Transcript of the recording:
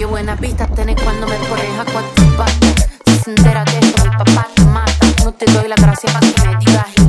Qué buenas vista tenés cuando me pones a cuatro patas. de que mi papá te mata. No te doy la gracia para que me digas.